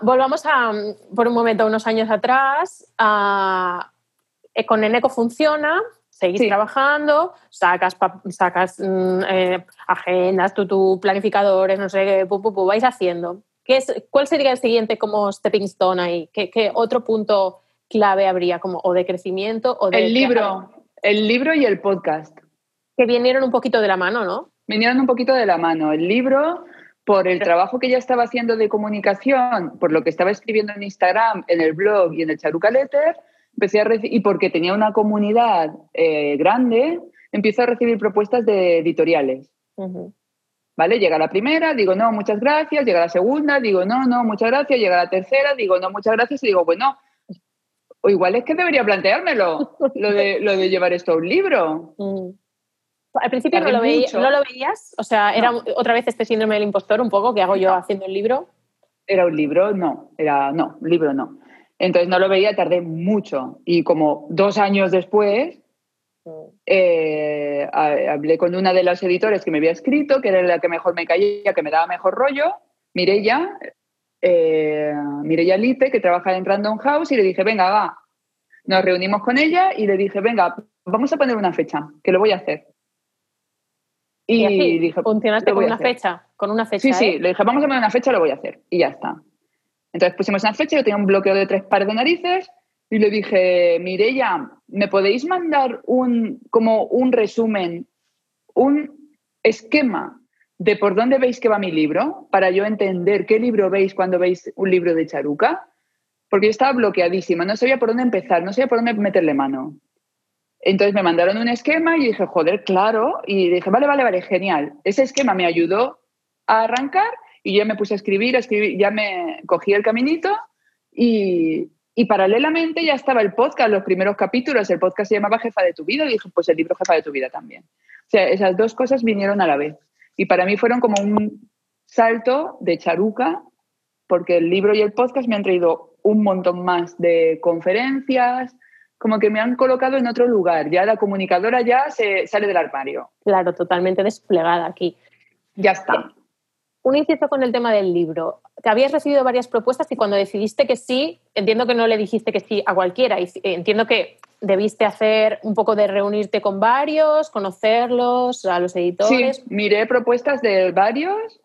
volvamos a, por un momento, unos años atrás. A, eh, con Eneco funciona, seguís trabajando, sacas, sacas mm, eh, agendas, tu, planificadores, no sé qué, vais haciendo. ¿Qué es, ¿Cuál sería el siguiente como stepping stone ahí? ¿Qué, qué otro punto clave habría como o de crecimiento o de... El libro, el libro y el podcast. Que vinieron un poquito de la mano, ¿no? Vinieron un poquito de la mano. El libro, por el trabajo que ya estaba haciendo de comunicación, por lo que estaba escribiendo en Instagram, en el blog y en el Charuca Letter, empecé a y porque tenía una comunidad eh, grande, empiezo a recibir propuestas de editoriales. ¿Vale? Llega la primera, digo no, muchas gracias, llega la segunda, digo no, no, muchas gracias, llega la tercera, digo no, muchas gracias y digo, bueno, o igual es que debería planteármelo, lo de, lo de llevar esto a un libro. Al principio no lo, no lo, veías, o sea, era otra vez este síndrome del impostor un poco que hago yo haciendo el libro. Era un libro, no, era no, un libro no. Entonces no lo veía, tardé mucho. Y como dos años después, mm. eh, hablé con una de las editores que me había escrito, que era la que mejor me caía, que me daba mejor rollo, Mirella, eh, Mirella Lipe, que trabaja en Random House, y le dije, venga, va. Nos reunimos con ella y le dije, venga, vamos a poner una fecha, que lo voy a hacer. Y, dije, ¿funcionaste con una fecha? Con una fecha. Sí, sí, ¿eh? le dije, vamos a poner una fecha, lo voy a hacer. Y ya está. Entonces pusimos una fecha, yo tenía un bloqueo de tres pares de narices y le dije, Mireya, ¿me podéis mandar un, como un resumen, un esquema de por dónde veis que va mi libro para yo entender qué libro veis cuando veis un libro de Charuca? Porque yo estaba bloqueadísima, no sabía por dónde empezar, no sabía por dónde meterle mano. Entonces me mandaron un esquema y dije, joder, claro. Y dije, vale, vale, vale, genial. Ese esquema me ayudó a arrancar y yo me puse a escribir, a escribir, ya me cogí el caminito y, paralelamente ya estaba el podcast, los primeros capítulos, el podcast se llamaba Jefa de tu vida y dije, pues el libro Jefa de tu vida también. O sea, esas dos cosas vinieron a la vez. Y para mí fueron como un salto de charuca, porque el libro y el podcast me han traído un montón más de conferencias, como que me han colocado en otro lugar. Ya la comunicadora ya se sale del armario. Claro, totalmente desplegada aquí. Ya está un inciso con el tema del libro. Te habías recibido varias propuestas y cuando decidiste que sí, entiendo que no le dijiste que sí a cualquiera. Y entiendo que debiste hacer un poco de reunirte con varios, conocerlos, a los editores. Sí, miré propuestas de varios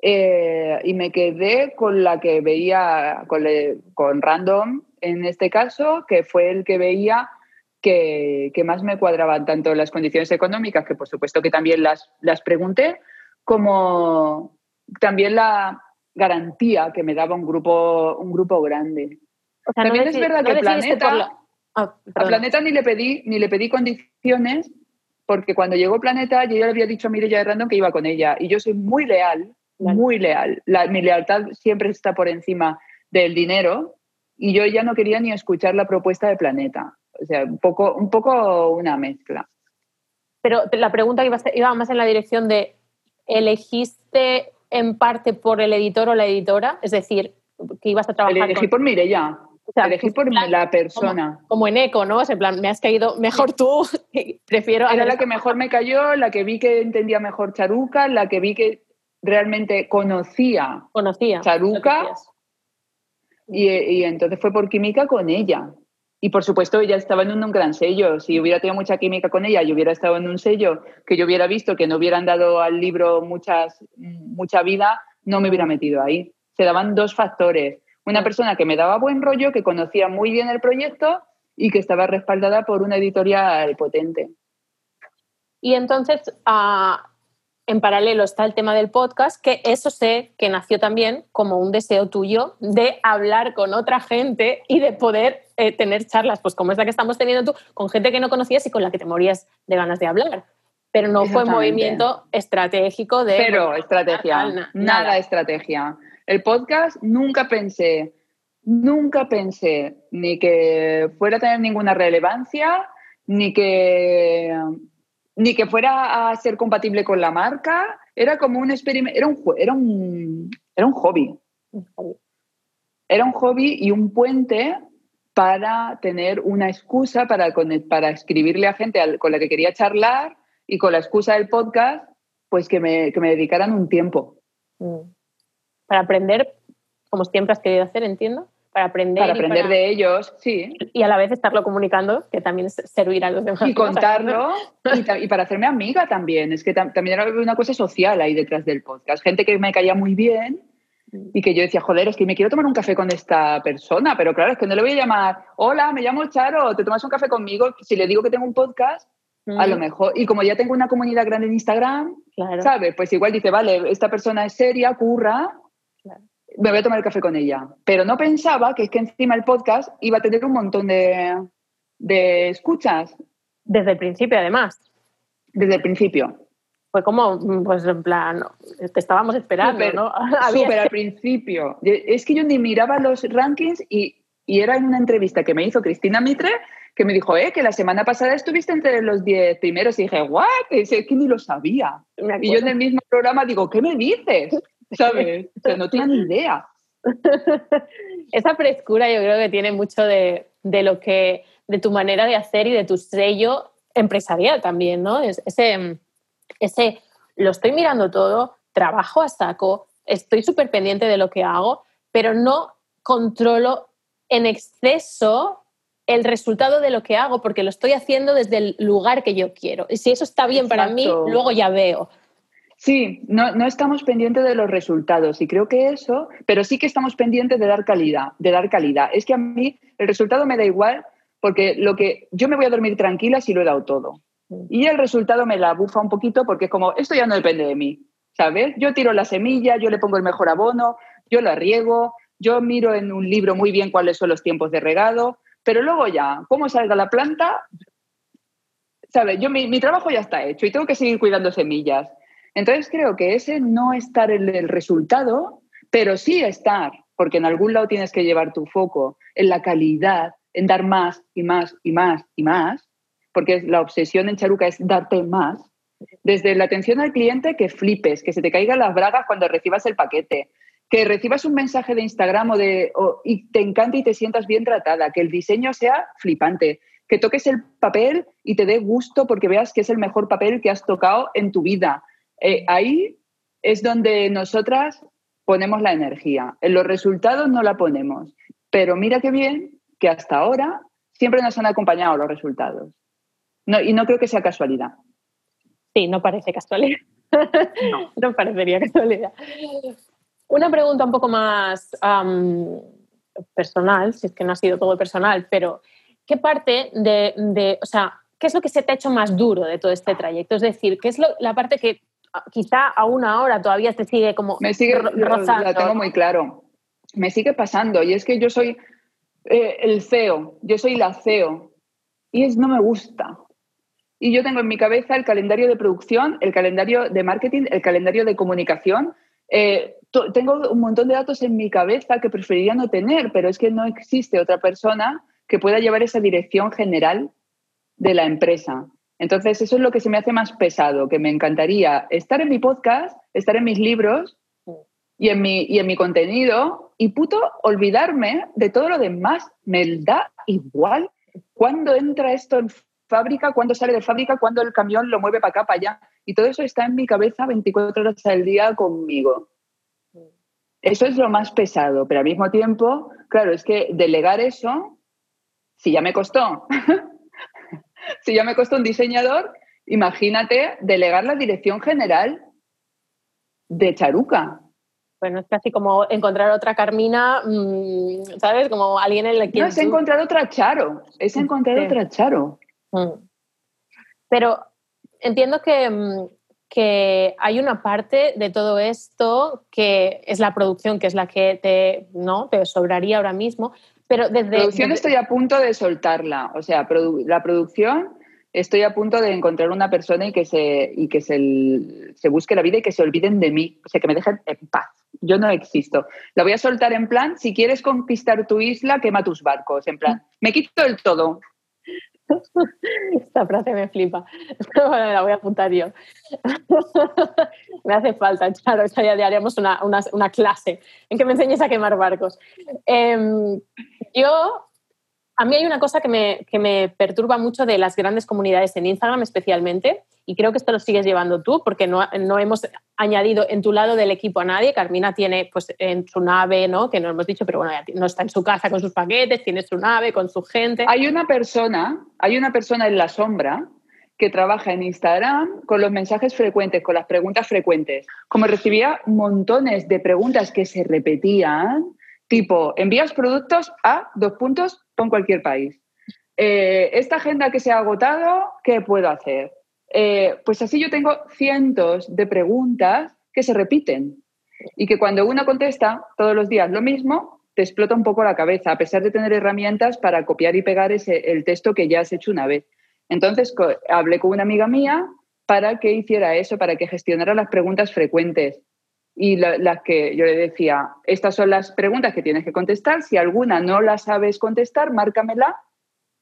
eh, y me quedé con la que veía, con, Random en este caso, que fue el que veía que, más me cuadraban tanto las condiciones económicas, que por supuesto que también las, las pregunté, como, también la garantía que me daba un grupo, un grupo grande. también es verdad que Planeta, ah, a Planeta ni le pedí, ni le pedí condiciones, porque cuando llegó Planeta yo ya le había dicho a Mireya de Random que iba con ella. Y yo soy muy leal, muy leal. mi lealtad siempre está por encima del dinero. Y yo ya no quería ni escuchar la propuesta de Planeta. O sea, un poco, un poco una mezcla. Pero la pregunta iba, iba más en la dirección de, ¿elegiste en parte por el editor o la editora? Es decir, que ibas a trabajar. Elegí por Mireya. O elegí por la persona. Como, en eco, ¿no? en plan, me has caído mejor tú, prefiero... Era la que mejor me cayó, la que vi que entendía mejor Charuca, la que vi que realmente conocía, conocía Charuca. Y, entonces fue por química con ella. Y por supuesto, ella estaba en un, gran sello. Si hubiera tenido mucha química con ella y hubiera estado en un sello que yo hubiera visto que no hubieran dado al libro muchas, mucha vida, no me hubiera metido ahí. Se daban dos factores. Una persona que me daba buen rollo, que conocía muy bien el proyecto y que estaba respaldada por una editorial potente. Y entonces, uh, en paralelo está el tema del podcast, que eso sé que nació también como un deseo tuyo de hablar con otra gente y de poder eh, tener charlas, pues como esa que estamos teniendo tú, con gente que no conocías y con la que te morías de ganas de hablar. Pero no fue movimiento estratégico de... Pero estrategia, nada. nada estrategia. El podcast nunca pensé, nunca pensé ni que fuera a tener ninguna relevancia, ni que ni que fuera a ser compatible con la marca, era como un experimento, era un, era un, era un hobby. Era un hobby y un puente para tener una excusa para, para escribirle a gente con la que quería charlar y con la excusa del podcast, pues que me, que me dedicaran un tiempo. Mm. Para aprender como siempre has querido hacer, entiendo, para aprender. Para aprender de ellos, sí. Y a la vez estarlo comunicando, que también es servir a los demás. Y contarlo, y, para hacerme amiga también. Es que también era una cosa social ahí detrás del podcast. Gente que me caía muy bien mm. y que yo decía, joder, es que me quiero tomar un café con esta persona, pero claro, es que no le voy a llamar, hola, me llamo Charo, ¿te tomas un café conmigo? Si le digo que tengo un podcast, a lo mm. mejor, y como ya tengo una comunidad grande en Instagram, ¿sabes? Pues igual dice, vale, esta persona es seria, curra, me voy a tomar el café con ella. Pero no pensaba que es que encima el podcast iba a tener un montón de, de escuchas. Desde el principio, además. Desde el principio. Fue como, pues en plan, te estábamos esperando, ¿no? Súper al principio. Es que yo ni miraba los rankings y, y era en una entrevista que me hizo Cristina Mitre que me dijo, eh, que la semana pasada estuviste entre los 10 primeros y dije, ¿what? Es que ni lo sabía. Y yo en el mismo programa digo, ¿qué me dices? ¿Sabes? O sea, no tenía ni idea. Esa frescura yo creo que tiene mucho de, de, lo que, de tu manera de hacer y de tu sello empresarial también, ¿no? Ese, ese, lo estoy mirando todo, trabajo a saco, estoy súper pendiente de lo que hago, pero no controlo en exceso el resultado de lo que hago porque lo estoy haciendo desde el lugar que yo quiero. Y si eso está bien para mí, luego ya veo. Sí, no, no, estamos pendientes de los resultados y creo que eso, pero sí que estamos pendientes de dar calidad, de dar calidad. Es que a mí el resultado me da igual porque lo que yo me voy a dormir tranquila si lo he dado todo. Mm. Y el resultado me la bufa un poquito porque es como, esto ya no depende de mí, ¿sabes? Yo tiro la semilla, yo le pongo el mejor abono, yo la riego, yo miro en un libro muy bien cuáles son los tiempos de regado, pero luego ya, cómo salga la planta, ¿sabes? Yo, mi, trabajo ya está hecho y tengo que seguir cuidando semillas. Entonces creo que ese no estar en el resultado, pero sí estar, porque en algún lado tienes que llevar tu foco en la calidad, en dar más y más y más y más, porque la obsesión en Charuca es darte más. Desde la atención al cliente, que flipes, que se te caigan las bragas cuando recibas el paquete, que recibas un mensaje de Instagram o de, y te encante y te sientas bien tratada, que el diseño sea flipante, que toques el papel y te dé gusto porque veas que es el mejor papel que has tocado en tu vida. Eh, ahí es donde nosotras ponemos la energía. En los resultados no la ponemos, pero mira qué bien que hasta ahora siempre nos han acompañado los resultados. No, y no creo que sea casualidad. Sí, no parece casualidad. No, no parecería casualidad. Una pregunta un poco más personal, si es que no ha sido todo personal, pero ¿qué parte de, o sea, qué es lo que se te ha hecho más duro de todo este trayecto? Es decir, ¿qué es la parte que quizá aún ahora todavía te sigue como Me sigue, rozando? La tengo muy claro. Me sigue pasando y es que yo soy eh, el CEO, yo soy la CEO y es no me gusta. Y yo tengo en mi cabeza el calendario de producción, el calendario de marketing, el calendario de comunicación, eh, tengo un montón de datos en mi cabeza que preferiría no tener, pero es que no existe otra persona que pueda llevar esa dirección general de la empresa. Entonces, eso es lo que se me hace más pesado, que me encantaría estar en mi podcast, estar en mis libros y en mi, y en mi contenido y puto olvidarme de todo lo demás. Me da igual cuándo entra esto en fábrica, cuándo sale de fábrica, cuándo el camión lo mueve para acá, para allá. Y todo eso está en mi cabeza 24 horas al día conmigo. Eso es lo más pesado, pero al mismo tiempo, claro, es que delegar eso, si ya me costó, si ya me costó un diseñador, imagínate delegar la dirección general de Charuca. Bueno, es casi como encontrar otra Carmina, mm, ¿sabes? Como alguien en la que... No, es encontrar otra Charo, es encontrar otra Charo. Mm. Pero entiendo que, mm, que, hay una parte de todo esto que es la producción, que es la que te, ¿no? te sobraría ahora mismo. Pero desde. Producción estoy a punto de soltarla. O sea, la producción estoy a punto de encontrar una persona y que se, y que se, se busque la vida y que se olviden de mí. O sea, que me dejen en paz. Yo no existo. La voy a soltar en plan, si quieres conquistar tu isla, quema tus barcos. En plan, me quito el todo. Esta frase me flipa. la voy a apuntar yo. me hace falta, claro, ya haríamos una, una, clase en que me enseñes a quemar barcos. Em, yo a mí hay una cosa que me, que me, perturba mucho de las grandes comunidades en Instagram especialmente, y creo que esto lo sigues llevando tú, porque no, no hemos añadido en tu lado del equipo a nadie. Carmina tiene pues, en su nave, ¿no? que no hemos dicho, pero bueno, no está en su casa con sus paquetes, tiene su nave con su gente. Hay una persona, hay una persona en la sombra que trabaja en Instagram con los mensajes frecuentes, con las preguntas frecuentes. Como recibía montones de preguntas que se repetían, tipo, envías productos a dos puntos con cualquier país. Eh, esta agenda que se ha agotado, ¿qué puedo hacer? Eh, pues así yo tengo cientos de preguntas que se repiten y que cuando uno contesta todos los días lo mismo, te explota un poco la cabeza, a pesar de tener herramientas para copiar y pegar ese, el texto que ya has hecho una vez. Entonces hablé con una amiga mía para que hiciera eso, para que gestionara las preguntas frecuentes. Y las que yo le decía, estas son las preguntas que tienes que contestar. Si alguna no la sabes contestar, márcamela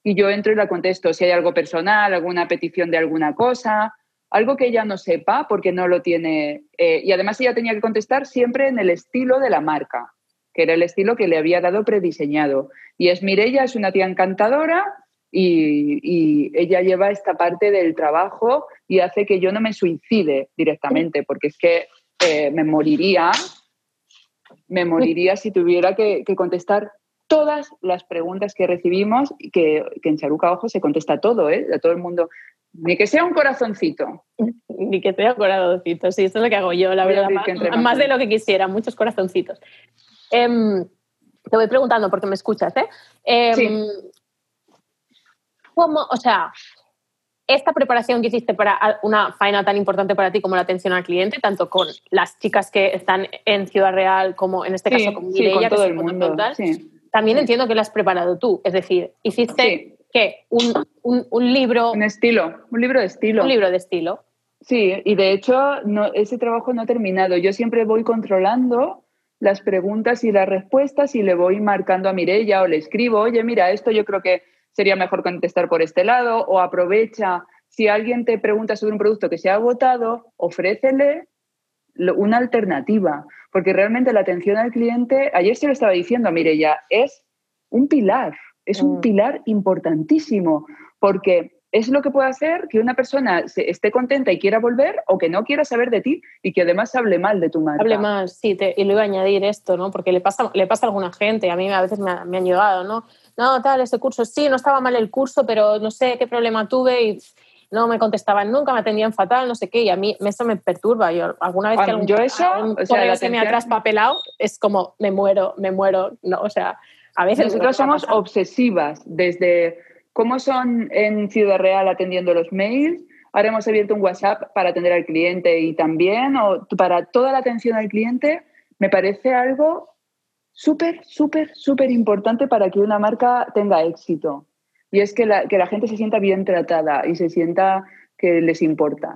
y yo entro y la contesto. Si hay algo personal, alguna petición de alguna cosa, algo que ella no sepa porque no lo tiene. Eh, y además ella tenía que contestar siempre en el estilo de la marca, que era el estilo que le había dado prediseñado. Y es Mirella, es una tía encantadora, y, ella lleva esta parte del trabajo y hace que yo no me suicide directamente, porque es que eh, me moriría, me moriría si tuviera que, contestar todas las preguntas que recibimos, que, que en Charuca Ojo se contesta todo, ¿eh? A todo el mundo. Ni que sea un corazoncito. Ni que sea un corazoncito, sí, esto es lo que hago yo, la verdad, más, de lo que quisiera, muchos corazoncitos. Em, te voy preguntando porque me escuchas, ¿eh? Em, ¿Cómo, o sea, esta preparación que hiciste para una faena tan importante para ti como la atención al cliente, tanto con las chicas que están en Ciudad Real como en este caso con Mireia, todo el mundo, también entiendo que la has preparado tú. Es decir, hiciste ¿qué? Un, un, libro. Un estilo, un libro de estilo. Un libro de estilo. Sí, y de hecho no, ese trabajo no ha terminado. Yo siempre voy controlando las preguntas y las respuestas y le voy marcando a Mireia o le escribo, oye, mira, esto yo creo que sería mejor contestar por este lado o aprovecha, si alguien te pregunta sobre un producto que se ha agotado, ofrécele una alternativa, porque realmente la atención al cliente, ayer se lo estaba diciendo a ya es un pilar, es un mm. pilar importantísimo, porque es lo que puede hacer que una persona esté contenta y quiera volver o que no quiera saber de ti y que además hable mal de tu marca. Hable mal, sí, y le iba a añadir esto, ¿no? Porque le pasa, le pasa a alguna gente, a mí a veces me, me han llegado, ¿no? No, tal, ese curso, sí, no estaba mal el curso, pero no sé qué problema tuve y no me contestaban nunca, me atendían fatal, no sé qué, y a mí eso me perturba. Yo alguna vez que algún, yo eso, o sea, se me ha traspapelado, es como, me muero, me muero, no, o sea, a veces... Nosotros somos obsesivas, desde cómo son en Ciudad Real atendiendo los mails, ahora hemos abierto un WhatsApp para atender al cliente y también, o para toda la atención al cliente, me parece algo súper, súper, súper importante para que una marca tenga éxito. Y es que la, que la gente se sienta bien tratada y se sienta que les importa.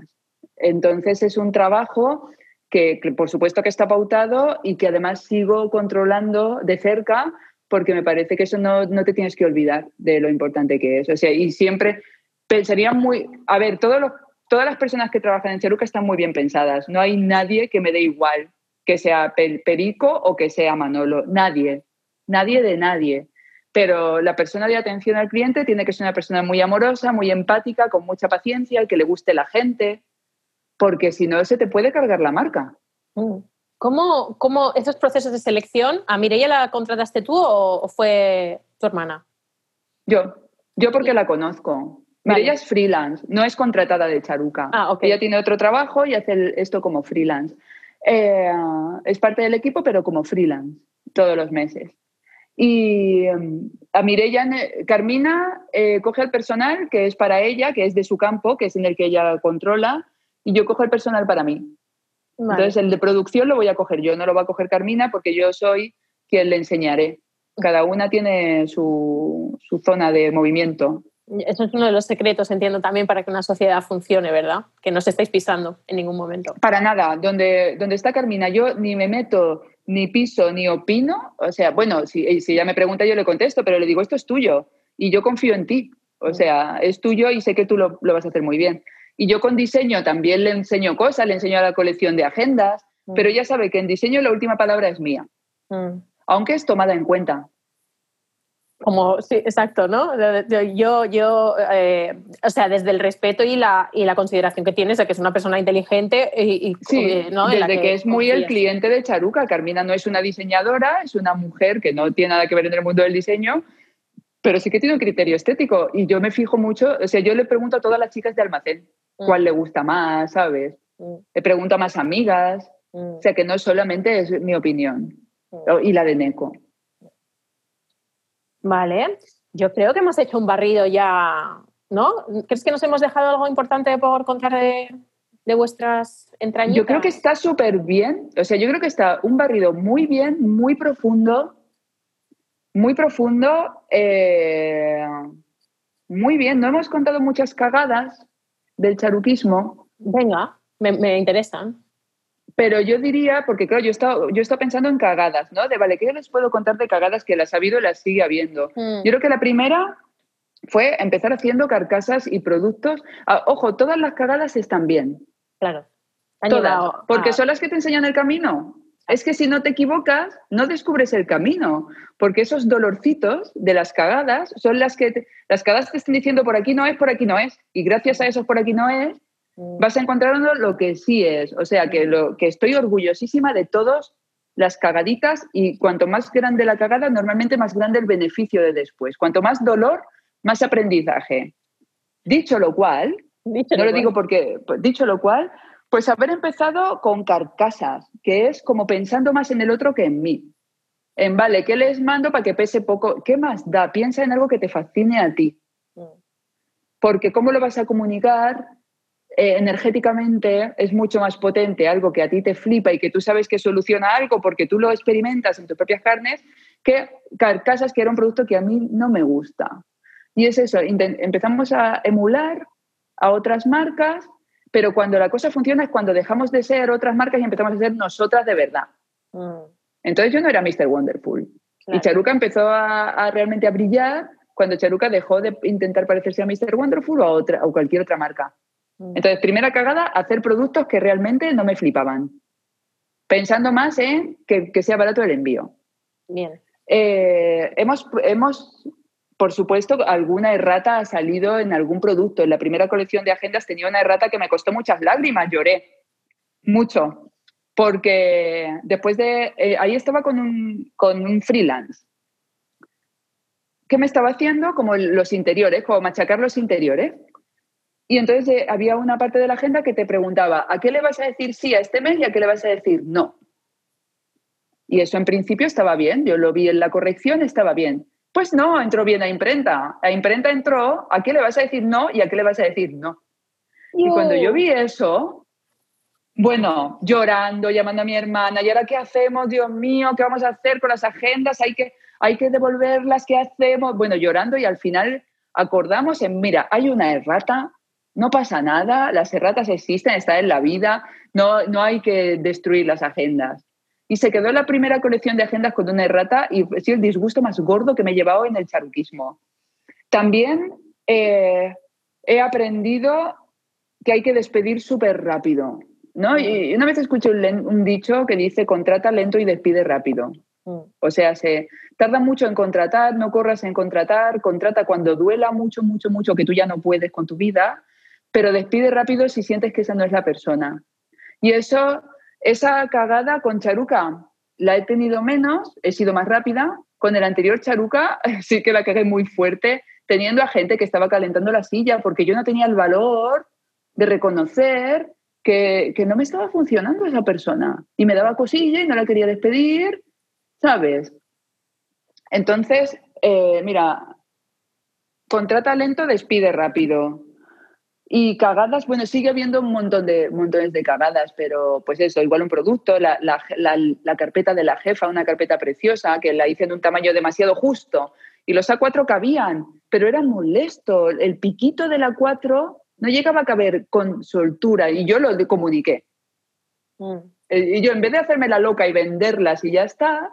Entonces es un trabajo que, por supuesto que está pautado y que además sigo controlando de cerca porque me parece que eso no, no te tienes que olvidar de lo importante que es. O sea, y siempre pensaría muy, a ver, todos todas las personas que trabajan en Cheruca están muy bien pensadas. No hay nadie que me dé igual que sea Perico o que sea Manolo. Nadie, nadie de nadie. Pero la persona de atención al cliente tiene que ser una persona muy amorosa, muy empática, con mucha paciencia, que le guste la gente, porque si no se te puede cargar la marca. Mm. ¿Cómo, cómo esos procesos de selección, a Mireia la contrataste tú o, fue tu hermana? Yo, yo porque la conozco. Mireia es freelance, no es contratada de Charuca. Ah, Ella tiene otro trabajo y hace esto como freelance. Eh, es parte del equipo, pero como freelance, todos los meses. Y em, a Mireia, Carmina eh, coge el personal que es para ella, que es de su campo, que es en el que ella controla, y yo cojo el personal para mí. Entonces, el de producción lo voy a coger yo, no lo va a coger Carmina porque yo soy quien le enseñaré. Cada una tiene su, su zona de movimiento. Eso es uno de los secretos, entiendo, también para que una sociedad funcione, ¿verdad? Que no os estáis pisando en ningún momento. Para nada. Donde, donde está Carmina, yo ni me meto, ni piso, ni opino. O sea, bueno, si, si ella me pregunta, yo le contesto, pero le digo, esto es tuyo y yo confío en ti. O mm. sea, es tuyo y sé que tú lo, lo vas a hacer muy bien. Y yo con diseño también le enseño cosas, le enseño a la colección de agendas, mm. pero ella sabe que en diseño la última palabra es mía, mm. aunque es tomada en cuenta. Como, sí, exacto, ¿no? Yo, yo eh, o sea, desde el respeto y la, y la consideración que tienes de que es una persona inteligente y, sí, ¿no? desde que, es muy el cliente de Charuca. Carmina no es una diseñadora, es una mujer que no tiene nada que ver en el mundo del diseño, pero sí que tiene un criterio estético. Y yo me fijo mucho, o sea, yo le pregunto a todas las chicas de almacén mm. cuál le gusta más, ¿sabes? Mm. Le pregunto a más amigas, mm. o sea, que no solamente es mi opinión y la de Neko. Vale, yo creo que hemos hecho un barrido ya, ¿no? ¿Crees que nos hemos dejado algo importante por contar de, vuestras entrañas? Yo creo que está súper bien, o sea, yo creo que está un barrido muy bien, muy profundo, muy profundo, eh, muy bien. No hemos contado muchas cagadas del charuquismo. Venga, me, me interesan. Pero yo diría, porque claro, yo he, estado, yo he pensando en cagadas, ¿no? De, vale, ¿qué les puedo contar de cagadas que las ha habido y las sigue habiendo? Mm. Yo creo que la primera fue empezar haciendo carcasas y productos. Ah, ojo, todas las cagadas están bien. Claro. todas. Porque son las que te enseñan el camino. Es que si no te equivocas, no descubres el camino, porque esos dolorcitos de las cagadas son las que las cagadas te están diciendo por aquí no es, por aquí no es, y gracias a esos por aquí no es, vas a encontrar lo que sí es. O sea, que, lo, que estoy orgullosísima de todas las cagaditas y cuanto más grande la cagada, normalmente más grande el beneficio de después. Cuanto más dolor, más aprendizaje. Dicho lo cual, no lo, digo porque, dicho lo cual, pues haber empezado con carcasas, que es como pensando más en el otro que en mí. En, vale, ¿qué les mando para que pese poco? ¿Qué más da? Piensa en algo que te fascine a ti. Mm. Porque ¿cómo lo vas a comunicar? Eh, energéticamente es mucho más potente algo que a ti te flipa y que tú sabes que soluciona algo porque tú lo experimentas en tus propias carnes que carcasas que era un producto que a mí no me gusta. Y es eso, empezamos a emular a otras marcas, pero cuando la cosa funciona es cuando dejamos de ser otras marcas y empezamos a ser nosotras de verdad. Mm. Entonces yo no era Mr. Wonderful. Y Charuca empezó a, realmente a brillar cuando Charuca dejó de intentar parecerse a Mr. Wonderful o a, otra, o cualquier otra marca. Mm. Entonces, primera cagada, hacer productos que realmente no me flipaban. Pensando más en que, sea barato el envío. Bien. Eh, hemos, hemos, por supuesto, alguna errata ha salido en algún producto. En la primera colección de agendas tenía una errata que me costó muchas lágrimas, lloré mucho. Porque después de. Eh, ahí estaba con un, con un freelance. ¿Qué me estaba haciendo? Como los interiores, como machacar los interiores. Y entonces eh, había una parte de la agenda que te preguntaba, ¿a qué le vas a decir sí a este mes y a qué le vas a decir no? Y eso en principio estaba bien, yo lo vi en la corrección, estaba bien. Pues no, entró bien a imprenta. A imprenta entró, ¿a qué le vas a decir no y a qué le vas a decir no? Y cuando yo vi eso, bueno, llorando, llamando a mi hermana, ¿y ahora qué hacemos? Dios mío, ¿qué vamos a hacer con las agendas? Hay que, hay que devolverlas, ¿qué hacemos? Bueno, llorando y al final acordamos en, mira, hay una errata, no pasa nada, las erratas existen, están en la vida, no, no hay que destruir las agendas. Y se quedó la primera colección de agendas con una errata y ha sido el disgusto más gordo que me he llevado en el charuquismo. También eh, he aprendido que hay que despedir súper rápido. ¿no? Y una vez escuché un, dicho que dice contrata lento y despide rápido. Mm. O sea, se tarda mucho en contratar, no corras en contratar, contrata cuando duela mucho, mucho, mucho, que tú ya no puedes con tu vida pero despide rápido si sientes que esa no es la persona. Y eso, esa cagada con Charuca la he tenido menos, he sido más rápida. Con el anterior Charuca sí que la cagué muy fuerte, teniendo a gente que estaba calentando la silla, porque yo no tenía el valor de reconocer que, no me estaba funcionando esa persona. Y me daba cosilla y no la quería despedir, ¿sabes? Entonces, eh, mira, contrata lento, despide rápido. Y cagadas, bueno, sigue habiendo un montón de montones de cagadas, pero pues eso, igual un producto, la, la, la, carpeta de la jefa, una carpeta preciosa, que la hice en un tamaño demasiado justo. Y los A4 cabían, pero era molesto. El piquito de la 4 no llegaba a caber con soltura y yo lo comuniqué. Mm. Eh, y yo, en vez de hacerme la loca y venderlas y ya está,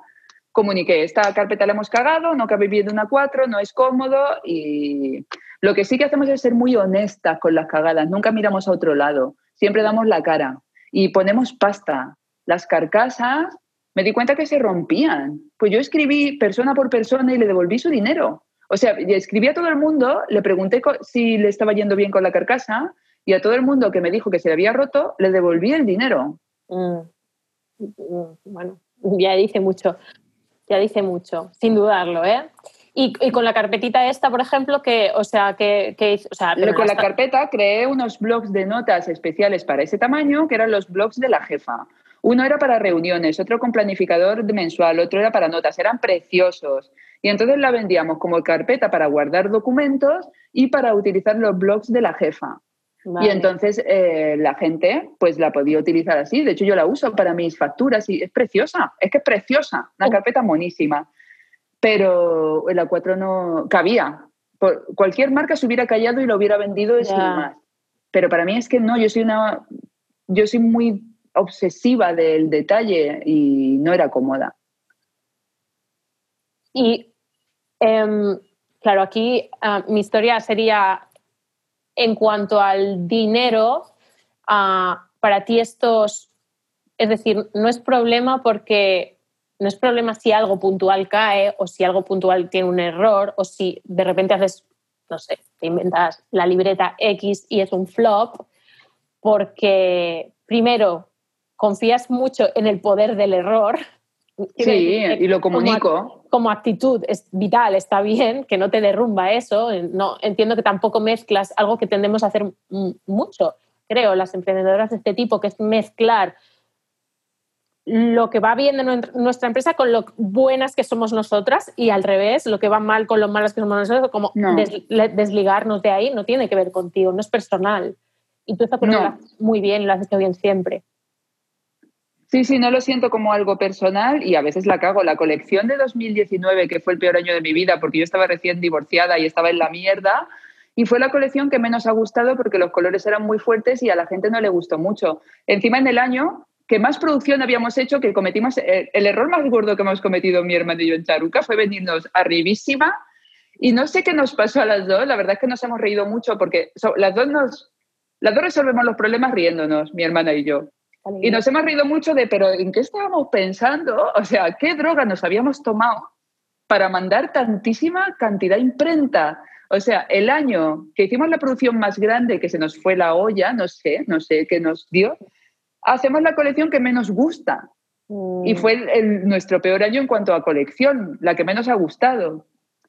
comuniqué, esta carpeta la hemos cagado, no cabe bien una 4, no es cómodo y lo que sí que hacemos es ser muy honestas con las cagadas, nunca miramos a otro lado, siempre damos la cara y ponemos pasta. Las carcasas me di cuenta que se rompían. Pues yo escribí persona por persona y le devolví su dinero. O sea, escribí a todo el mundo, le pregunté si le estaba yendo bien con la carcasa y a todo el mundo que me dijo que se le había roto, le devolví el dinero. Mm. Mm, bueno, ya dice mucho, ya dice mucho, sin dudarlo, ¿eh? Y, con la carpetita esta, por ejemplo, que, o sea, que, que o sea, con la carpeta creé unos blogs de notas especiales para ese tamaño, que eran los blogs de la jefa. Uno era para reuniones, otro con planificador mensual, otro era para notas, eran preciosos. Y entonces la vendíamos como carpeta para guardar documentos y para utilizar los blogs de la jefa. Y entonces eh, la gente pues la podía utilizar así. De hecho, yo la uso para mis facturas y es preciosa. Es que es preciosa. Una oh. carpeta monísima. Pero la 4 no cabía. Por, cualquier marca se hubiera callado y lo hubiera vendido sin más. Pero para mí es que no, yo soy una. Yo soy muy obsesiva del detalle y no era cómoda. Y em, claro, aquí ah, mi historia sería en cuanto al dinero, ah, para ti estos, es decir, no es problema porque no es problema si algo puntual cae o si algo puntual tiene un error o si de repente haces, no sé, te inventas la libreta X y es un flop, porque primero confías mucho en el poder del error. Sí, y lo comunico. Como, actitud es vital, está bien, que no te derrumba eso. No, entiendo que tampoco mezclas algo que tendemos a hacer mucho, creo, las emprendedoras de este tipo, que es mezclar lo que va bien de nuestra empresa con lo buenas que somos nosotras y al revés, lo que va mal con lo malas que somos nosotros, como desligarnos de ahí no tiene que ver contigo, no es personal. Y tú estás muy bien lo has hecho bien siempre. Sí, sí, no lo siento como algo personal y a veces la cago. La colección de 2019, que fue el peor año de mi vida porque yo estaba recién divorciada y estaba en la mierda, y fue la colección que menos ha gustado porque los colores eran muy fuertes y a la gente no le gustó mucho. Encima en el año que más producción habíamos hecho, que cometimos, el, el error más gordo que hemos cometido mi hermano y yo en Charuca fue venirnos arribísima y no sé qué nos pasó a las dos, la verdad es que nos hemos reído mucho porque las dos nos, las dos resolvemos los problemas riéndonos, mi hermana y yo. Y nos hemos reído mucho de, pero ¿en qué estábamos pensando? O sea, ¿qué droga nos habíamos tomado para mandar tantísima cantidad de imprenta? O sea, el año que hicimos la producción más grande, que se nos fue la olla, no sé, no sé qué nos dio, hacemos la colección que menos gusta. Y mm. fue nuestro peor año en cuanto a colección, la que menos ha gustado.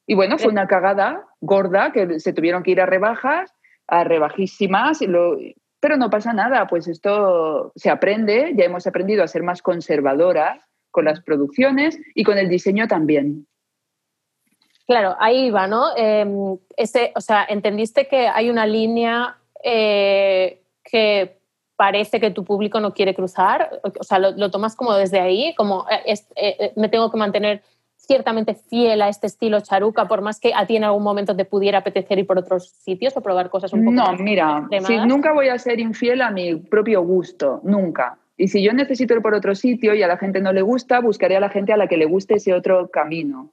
Y bueno, fue una cagada gorda que se tuvieron que ir a rebajas, a rebajísimas, y lo, pero no pasa nada, pues esto se aprende, ya hemos aprendido a ser más conservadoras con las producciones y con el diseño también. Claro, ahí va, ¿no? Em, ese, o sea, entendiste que hay una línea eh, que parece que tu público no quiere cruzar, o sea, lo, tomas como desde ahí, como eh, eh, me tengo que mantener ciertamente fiel a este estilo charuca, por más que a ti en algún momento te pudiera apetecer ir por otros sitios o probar cosas un poco No, mira, si nunca voy a ser infiel a mi propio gusto, nunca. Y si yo necesito ir por otro sitio y a la gente no le gusta, buscaré a la gente a la que le guste ese otro camino.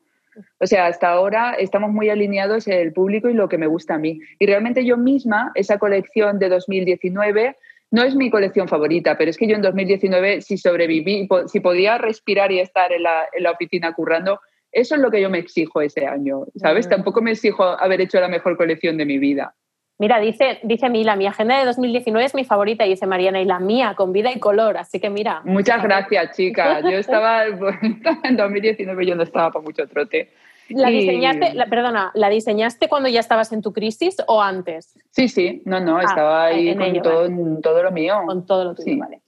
O sea, hasta ahora estamos muy alineados el público y lo que me gusta a mí. Y realmente yo misma, esa colección de 2019, no es mi colección favorita, pero es que yo en 2019, si sobreviví, si podía respirar y estar en la, en la oficina currando, eso es lo que yo me exijo ese año, ¿sabes? Mm. Tampoco me exijo haber hecho la mejor colección de mi vida. Mira, dice, dice Mila, mi agenda de 2019 es mi favorita, y dice Mariana, y la mía, con vida y color, así que mira. Muchas gracias, chicas. Yo estaba, en 2019, yo no estaba para mucho trote. ¿La diseñaste, la, perdona, ¿la diseñaste cuando ya estabas en tu crisis o antes? Sí, sí, no, no, ah, estaba ahí con todo, todo, lo mío. Con todo lo tuyo, vale.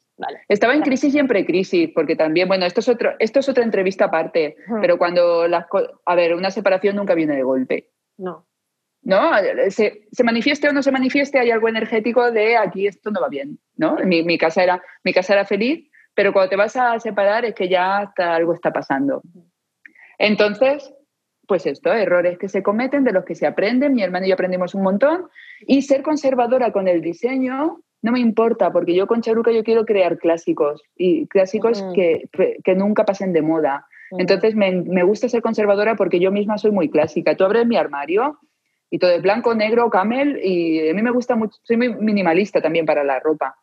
Estaba en crisis y en precrisis, porque también, bueno, esto es, otro, esto es otra entrevista aparte, pero cuando las a ver, una separación nunca viene de golpe. No. ¿No? Se, se, manifieste o no se manifieste, hay algo energético de aquí esto no va bien, ¿no? Mi, mi, casa era, mi casa era feliz, pero cuando te vas a separar es que ya algo está pasando. Entonces, pues esto, errores que se cometen, de los que se aprenden, mi hermano y yo aprendimos un montón, y ser conservadora con el diseño no me importa, porque yo con Charuca yo quiero crear clásicos, y clásicos que, que, nunca pasen de moda. Entonces me, me, gusta ser conservadora porque yo misma soy muy clásica. Tú abres mi armario y todo es blanco, negro, camel, y a mí me gusta mucho, soy muy minimalista también para la ropa.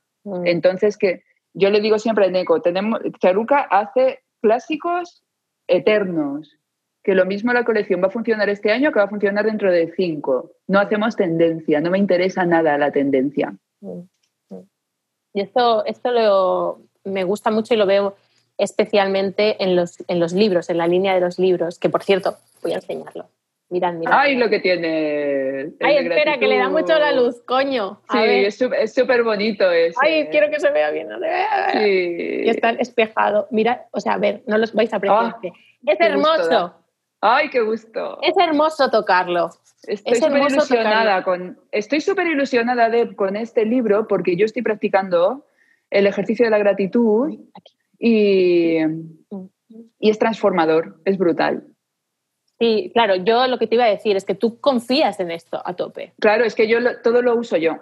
Entonces que yo le digo siempre a Neko, tenemos, Charuca hace clásicos eternos. Que lo mismo la colección va a funcionar este año que va a funcionar dentro de cinco. No hacemos tendencia, no me interesa nada la tendencia. Mm, mm. Y esto, esto lo, me gusta mucho y lo veo especialmente en los, en los libros, en la línea de los libros, que por cierto, voy a enseñarlo. Mirad, mirad. Ay, lo que tiene. Ay, espera, que le da mucho la luz, coño. sí, es súper bonito ese. Ay, quiero que se vea bien. Sí. Y está espejado. Mira, o sea, a ver, no los vais a apreciar. Ah, es hermoso. Ay, qué gusto. Es hermoso tocarlo. Estoy súper ilusionada, con, estoy súper ilusionada de, con este libro porque yo estoy practicando el ejercicio de la gratitud y, y es transformador, es brutal. Sí, claro, yo lo que te iba a decir es que tú confías en esto a tope. Claro, es que yo todo lo uso yo.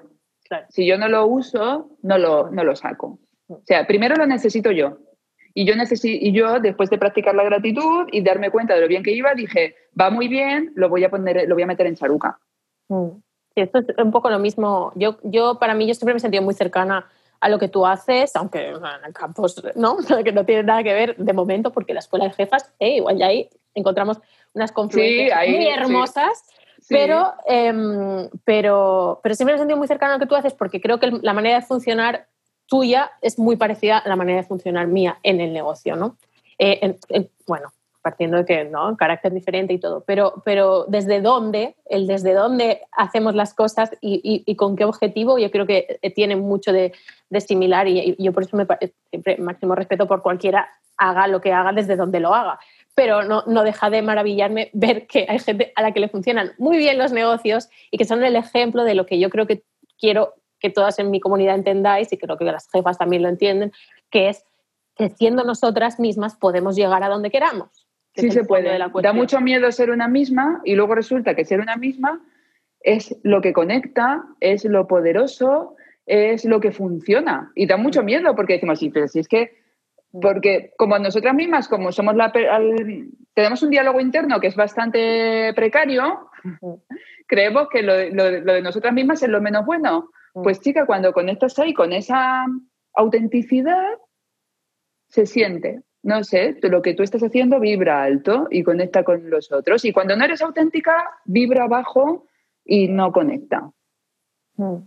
Si yo no lo uso, no lo, no lo saco. O sea, primero lo necesito yo. Y yo, y yo, después de practicar la gratitud y darme cuenta de lo bien que iba, dije, va muy bien, lo voy a, poner, lo voy a meter en charuca. Mm. Sí, esto es un poco lo mismo. Yo, yo, para mí, yo siempre me he sentido muy cercana a lo que tú haces, aunque en el campus, ¿no? que no tiene nada que ver de momento, porque la escuela de jefas, eh, igual ya ahí encontramos unas confluencias muy hermosas. Pero, em, pero, pero siempre me he sentido muy cercana a lo que tú haces porque creo que la manera de funcionar tuya es muy parecida a la manera de funcionar mía en el negocio, ¿no? Eh, bueno, partiendo de que, ¿no? Carácter diferente y todo, pero, pero desde dónde, el desde dónde hacemos las cosas y, con qué objetivo, yo creo que tiene mucho de, similar y, yo por eso me siempre máximo respeto por cualquiera haga lo que haga desde donde lo haga. Pero no, no deja de maravillarme ver que hay gente a la que le funcionan muy bien los negocios y que son el ejemplo de lo que yo creo que quiero que todas en mi comunidad entendáis y creo que las jefas también lo entienden, que es que siendo nosotras mismas podemos llegar a donde queramos. Sí se puede. Da mucho miedo ser una misma y luego resulta que ser una misma es lo que conecta, es lo poderoso, es lo que funciona. Y da mucho miedo porque decimos, sí, pero si es que, porque como nosotras mismas, como somos la, tenemos un diálogo interno que es bastante precario, creemos que lo, lo, de nosotras mismas es lo menos bueno. Pues chica, cuando conectas ahí con esa autenticidad, se siente no sé, lo que tú estás haciendo vibra alto y conecta con los otros. Y cuando no eres auténtica, vibra bajo y no conecta. Hmm.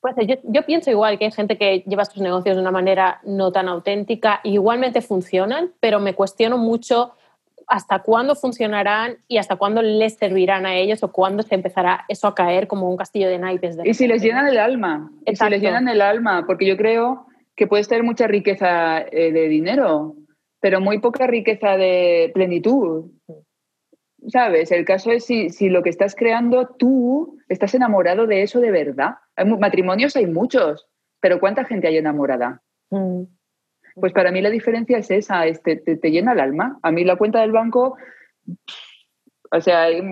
Pues yo, pienso igual que hay gente que lleva sus negocios de una manera no tan auténtica, igualmente funcionan, pero me cuestiono mucho hasta cuándo funcionarán y hasta cuándo les servirán a ellos o cuándo se empezará eso a caer como un castillo de naipes. y si les llenan el alma, y si les llenan el alma, porque yo creo que puedes tener mucha riqueza eh, de dinero, pero muy poca riqueza de plenitud. ¿Sabes? El caso es si, lo que estás creando tú estás enamorado de eso de verdad. Hay, matrimonios hay muchos, pero ¿cuánta gente hay enamorada? Mm. Pues para mí la diferencia es esa, te, te, llena el alma. A mí la cuenta del banco, o sea, hay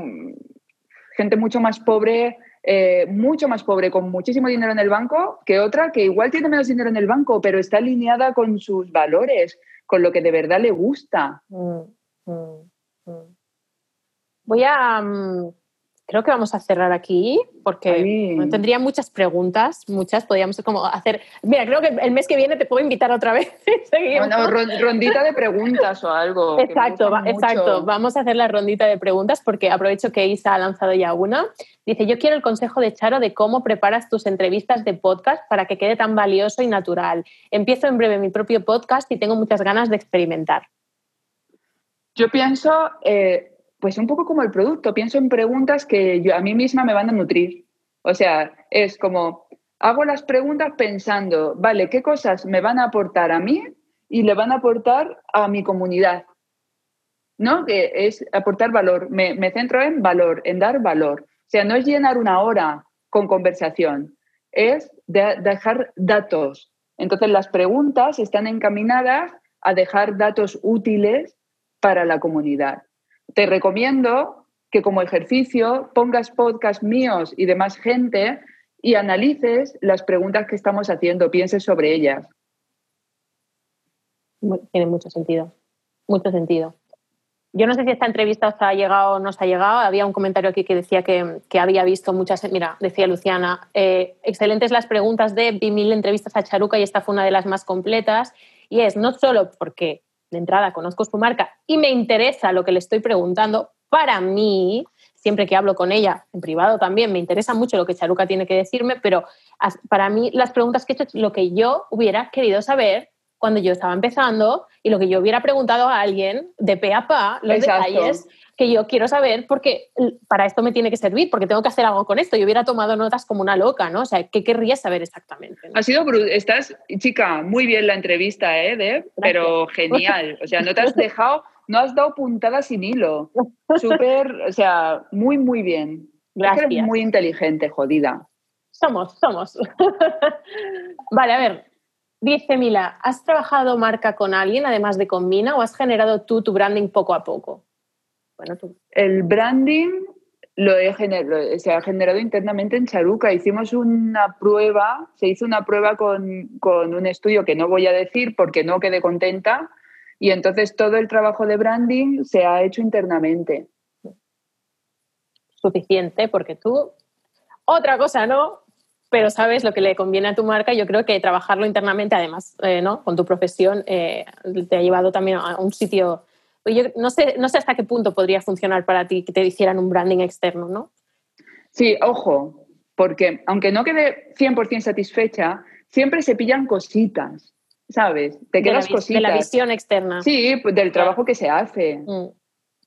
gente mucho más pobre, eh, mucho más pobre, con muchísimo dinero en el banco, que otra que igual tiene menos dinero en el banco, pero está alineada con sus valores, con lo que de verdad le gusta. Mm, mm, mm. Voy a, creo que vamos a cerrar aquí porque tendría muchas preguntas, muchas, podríamos como hacer, mira, creo que el mes que viene te puedo invitar otra vez. bueno, rondita de preguntas o algo. Exacto, exacto, vamos a hacer la rondita de preguntas porque aprovecho que Isa ha lanzado ya una. Dice, yo quiero el consejo de Charo de cómo preparas tus entrevistas de podcast para que quede tan valioso y natural. Empiezo en breve mi propio podcast y tengo muchas ganas de experimentar. Yo pienso, eh, pues un poco como el producto, pienso en preguntas que yo, a mí misma me van a nutrir. O sea, es como, hago las preguntas pensando, vale, ¿qué cosas me van a aportar a mí y le van a aportar a mi comunidad? ¿No? Que es aportar valor. Me, centro en valor, en dar valor. O sea, no es llenar una hora con conversación, es dejar datos. Entonces, las preguntas están encaminadas a dejar datos útiles para la comunidad te recomiendo que como ejercicio pongas podcast míos y de más gente y analices las preguntas que estamos haciendo, pienses sobre ellas. Tiene mucho sentido, mucho sentido. Yo no sé si esta entrevista os ha llegado o no os ha llegado. Había un comentario aquí que decía que, había visto muchas. Mira, decía Luciana, eh, excelentes las preguntas de vi mil entrevistas a Charuca y esta fue una de las más completas. Y es no solo porque de entrada conozco su marca y me interesa lo que le estoy preguntando, para mí, siempre que hablo con ella, en privado también, me interesa mucho lo que Charuca tiene que decirme, pero para mí las preguntas que he hecho es lo que yo hubiera querido saber cuando yo estaba empezando y lo que yo hubiera preguntado a alguien de pe a pa, los detalles que yo quiero saber porque para esto me tiene que servir, porque tengo que hacer algo con esto. Yo hubiera tomado notas como una loca, ¿no? O sea, ¿qué querría saber exactamente? Ha sido Estás, chica, muy bien la entrevista, ¿eh, Deb? Pero genial. O sea, no te has dejado, no has dado puntada sin hilo. Súper, o sea, muy, muy bien. Gracias. eres muy inteligente, jodida. Somos, somos. vale, a ver, Dice Mila, ¿has trabajado marca con alguien además de con Mina o has generado tú tu branding poco a poco? Bueno, tú. El branding lo he generado, se ha generado internamente en Charuca. Hicimos una prueba, se hizo una prueba con, con un estudio que no voy a decir porque no quedé contenta y entonces todo el trabajo de branding se ha hecho internamente. Suficiente porque tú, otra cosa, ¿no? Pero sabes lo que le conviene a tu marca. Yo creo que trabajarlo internamente, además, eh, ¿no? con tu profesión, eh, te ha llevado también a un sitio. Yo no sé, no sé hasta qué punto podría funcionar para ti que te hicieran un branding externo, ¿no? Sí, ojo, porque aunque no quede 100% satisfecha, siempre se pillan cositas, ¿sabes? Te quedas de cositas. De la visión externa. Sí, pues, del trabajo que se hace. Mm.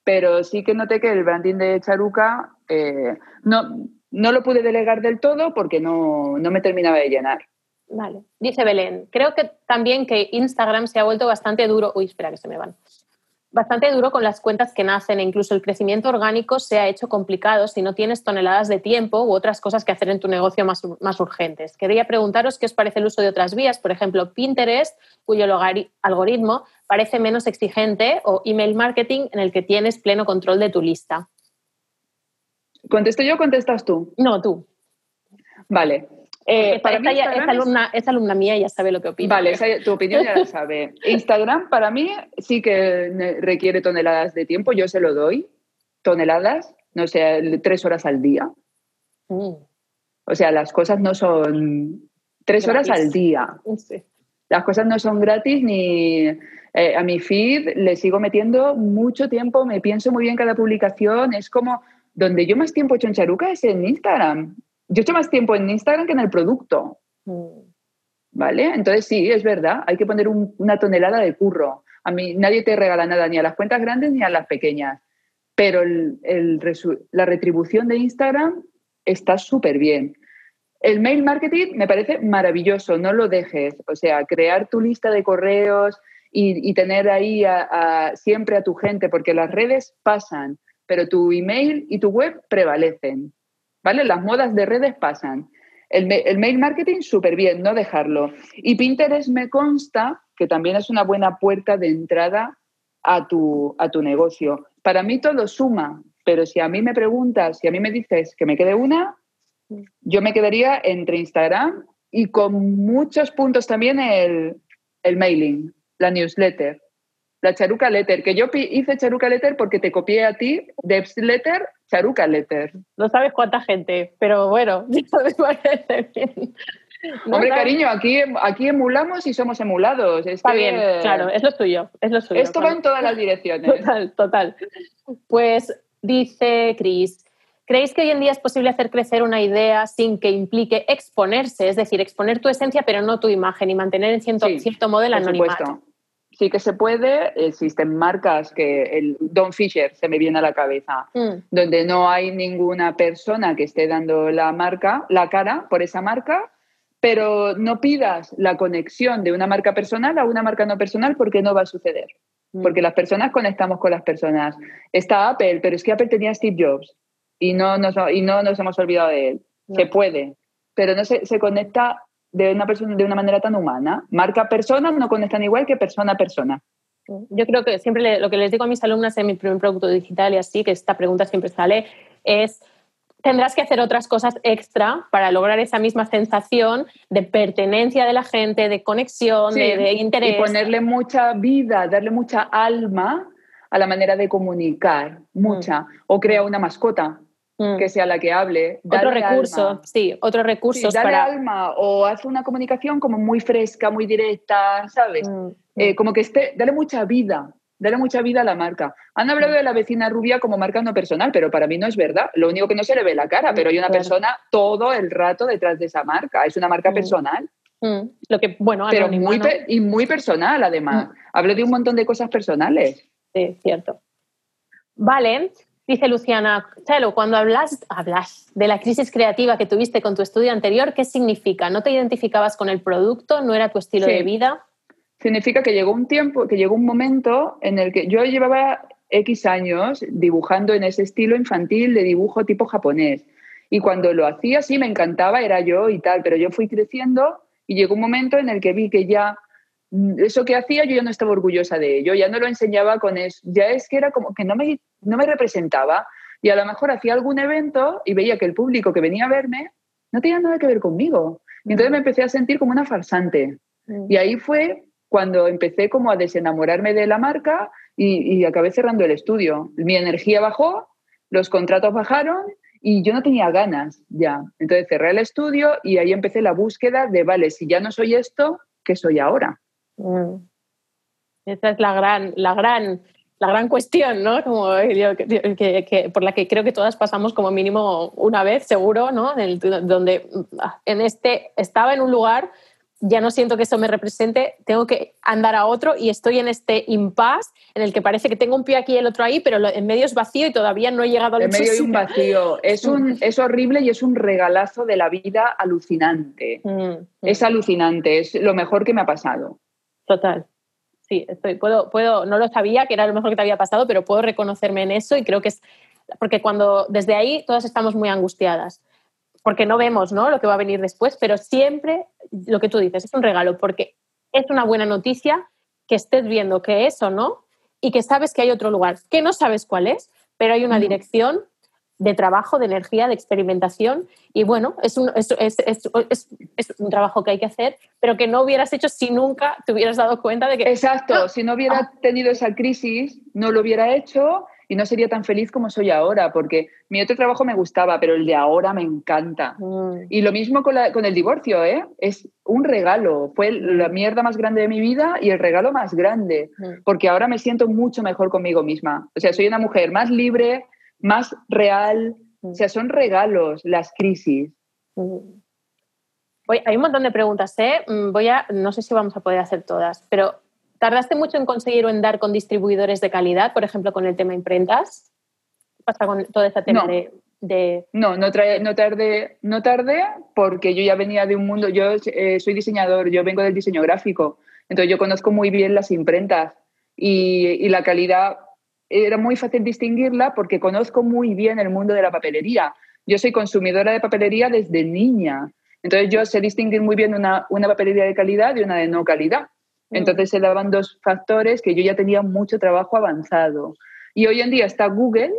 Pero sí que noté que el branding de Charuca eh, no, no lo pude delegar del todo porque no, me terminaba de llenar. Vale. Dice Belén, creo que también que Instagram se ha vuelto bastante duro. Uy, espera que se me van. Bastante duro con las cuentas que nacen e incluso el crecimiento orgánico se ha hecho complicado si no tienes toneladas de tiempo u otras cosas que hacer en tu negocio más, más urgentes. Quería preguntaros qué os parece el uso de otras vías, por ejemplo, Pinterest, cuyo algoritmo parece menos exigente, o email marketing en el que tienes pleno control de tu lista. ¿Contesto yo o contestas tú? No, tú. Vale. Eh, para mí es, alumna, es alumna mía y ya sabe lo que opina. Vale, tu opinión ya la sabe. Instagram para mí sí que requiere toneladas de tiempo, yo se lo doy. Toneladas, no sé, tres horas al día. Mm. O sea, las cosas no son tres horas al día. Las cosas no son gratis ni eh, a mi feed le sigo metiendo mucho tiempo, me pienso muy bien cada publicación, es como donde yo más tiempo he hecho en Charuca es en Instagram. Yo he hecho más tiempo en Instagram que en el producto. Mm. ¿Vale? Entonces sí, es verdad, hay que poner una tonelada de curro. A mí nadie te regala nada, ni a las cuentas grandes ni a las pequeñas. Pero la retribución de Instagram está súper bien. El mail marketing me parece maravilloso, no lo dejes. O sea, crear tu lista de correos y, tener ahí siempre a tu gente, porque las redes pasan pero tu email y tu web prevalecen. ¿Vale? Las modas de redes pasan. El, mail marketing, súper bien, no dejarlo. Y Pinterest me consta que también es una buena puerta de entrada a tu, a tu negocio. Para mí todo suma, pero si a mí me preguntas, si a mí me dices que me quede una, yo me quedaría entre Instagram y con muchos puntos también el, el mailing, la newsletter la Charuca Letter, que yo hice Charuca Letter porque te copié a ti, Debs Letter, Charuca Letter. No sabes cuánta gente, pero bueno, me parece bien. Hombre, cariño, aquí, aquí emulamos y somos emulados. Está bien, claro, es lo suyo, es lo suyo. Esto va en todas las direcciones. Total, total. Pues dice Cris, ¿creéis que hoy en día es posible hacer crecer una idea sin que implique exponerse? Es decir, exponer tu esencia pero no tu imagen y mantener en cierto, cierto modo el anonimato sí que se puede. Existen marcas que el Don Fisher se me viene a la cabeza, mm. donde no hay ninguna persona que esté dando la marca, la cara por esa marca, pero no pidas la conexión de una marca personal a una marca no personal porque no va a suceder. Mm. Porque las personas conectamos con las personas. Está Apple, pero es que Apple tenía Steve Jobs y no nos, y no nos hemos olvidado de él. Se puede, pero no se, se conecta de una persona de una manera tan humana. Marca persona no conectan igual que persona a persona. Yo creo que siempre lo que les digo a mis alumnas en mi primer producto digital y así, que esta pregunta siempre sale, es tendrás que hacer otras cosas extra para lograr esa misma sensación de pertenencia de la gente, de conexión, de, interés. Y ponerle mucha vida, darle mucha alma a la manera de comunicar, mucha. Mm. O crea una mascota. Mm. que sea la que hable. Otro recurso, sí, otro recurso. dale alma o haz una comunicación como muy fresca, muy directa, ¿sabes? Mm. eh, como que esté, dale mucha vida, dale mucha vida a la marca. Han hablado de la vecina rubia como marca no personal, pero para mí no es verdad. Lo único que no se le ve la cara, pero hay una persona todo el rato detrás de esa marca. Es una marca personal. Lo que, bueno, pero muy, y muy personal, además. Hablo de un montón de cosas personales. Sí, cierto. Vale, dice Luciana, Chelo, cuando hablas, hablas de la crisis creativa que tuviste con tu estudio anterior, ¿qué significa? ¿No te identificabas con el producto? ¿No era tu estilo de vida? Significa que llegó un tiempo, que llegó un momento en el que yo llevaba X años dibujando en ese estilo infantil de dibujo tipo japonés. Y cuando lo hacía, sí, me encantaba, era yo y tal, pero yo fui creciendo y llegó un momento en el que vi que ya Mm, eso que hacía yo ya no estaba orgullosa de ello, ya no lo enseñaba con eso, ya es que era como que no me, no me representaba y a lo mejor hacía algún evento y veía que el público que venía a verme no tenía nada que ver conmigo. Y entonces me empecé a sentir como una farsante. Mm. Y ahí fue cuando empecé como a desenamorarme de la marca y, y acabé cerrando el estudio. Mi energía bajó, los contratos bajaron y yo no tenía ganas ya. Entonces cerré el estudio y ahí empecé la búsqueda de, vale, si ya no soy esto, ¿qué soy ahora? Mm. Esa es la gran, la gran, la gran cuestión, ¿no? Como que, por la que creo que todas pasamos como mínimo una vez, seguro, ¿no? En donde en este estaba en un lugar, ya no siento que eso me represente, tengo que andar a otro y estoy en este impasse en el que parece que tengo un pie aquí y el otro ahí, pero en medio es vacío y todavía no he llegado al En medio hay un vacío. Es, un, es horrible y es un regalazo de la vida alucinante. Mm, mm. Es alucinante, es lo mejor que me ha pasado. Total. Sí, estoy, puedo, puedo, no lo sabía que era lo mejor que te había pasado, pero puedo reconocerme en eso y creo que es porque cuando desde ahí todas estamos muy angustiadas, porque no vemos ¿no? lo que va a venir después, pero siempre lo que tú dices es un regalo, porque es una buena noticia que estés viendo que es o no y que sabes que hay otro lugar, que no sabes cuál es, pero hay una dirección de trabajo, de energía, de experimentación. Y bueno, es un, es, es, es, un trabajo que hay que hacer, pero que no hubieras hecho si nunca te hubieras dado cuenta de que... Exacto, ah, si no hubiera ah. tenido esa crisis, no lo hubiera hecho y no sería tan feliz como soy ahora, porque mi otro trabajo me gustaba, pero el de ahora me encanta. Mm. Y lo mismo con, con, el divorcio, ¿eh? Es un regalo, fue la mierda más grande de mi vida y el regalo más grande, mm. porque ahora me siento mucho mejor conmigo misma. O sea, soy una mujer más libre, más real. O sea, son regalos las crisis. hay un montón de preguntas, ¿eh? Mm, voy a, no sé si vamos a poder hacer todas, pero ¿tardaste mucho en conseguir o en dar con distribuidores de calidad, por ejemplo, con el tema imprentas? ¿Qué pasa con todo este tema de, No, no, no, tardé, no tardé porque yo ya venía de un mundo, yo eh, soy diseñador, yo vengo del diseño gráfico, entonces yo conozco muy bien las imprentas y, y la calidad era muy fácil distinguirla porque conozco muy bien el mundo de la papelería. Yo soy consumidora de papelería desde niña. Entonces yo sé distinguir muy bien una, una papelería de calidad y una de no calidad. Mm. Entonces se daban dos factores que yo ya tenía mucho trabajo avanzado. Y hoy en día está Google,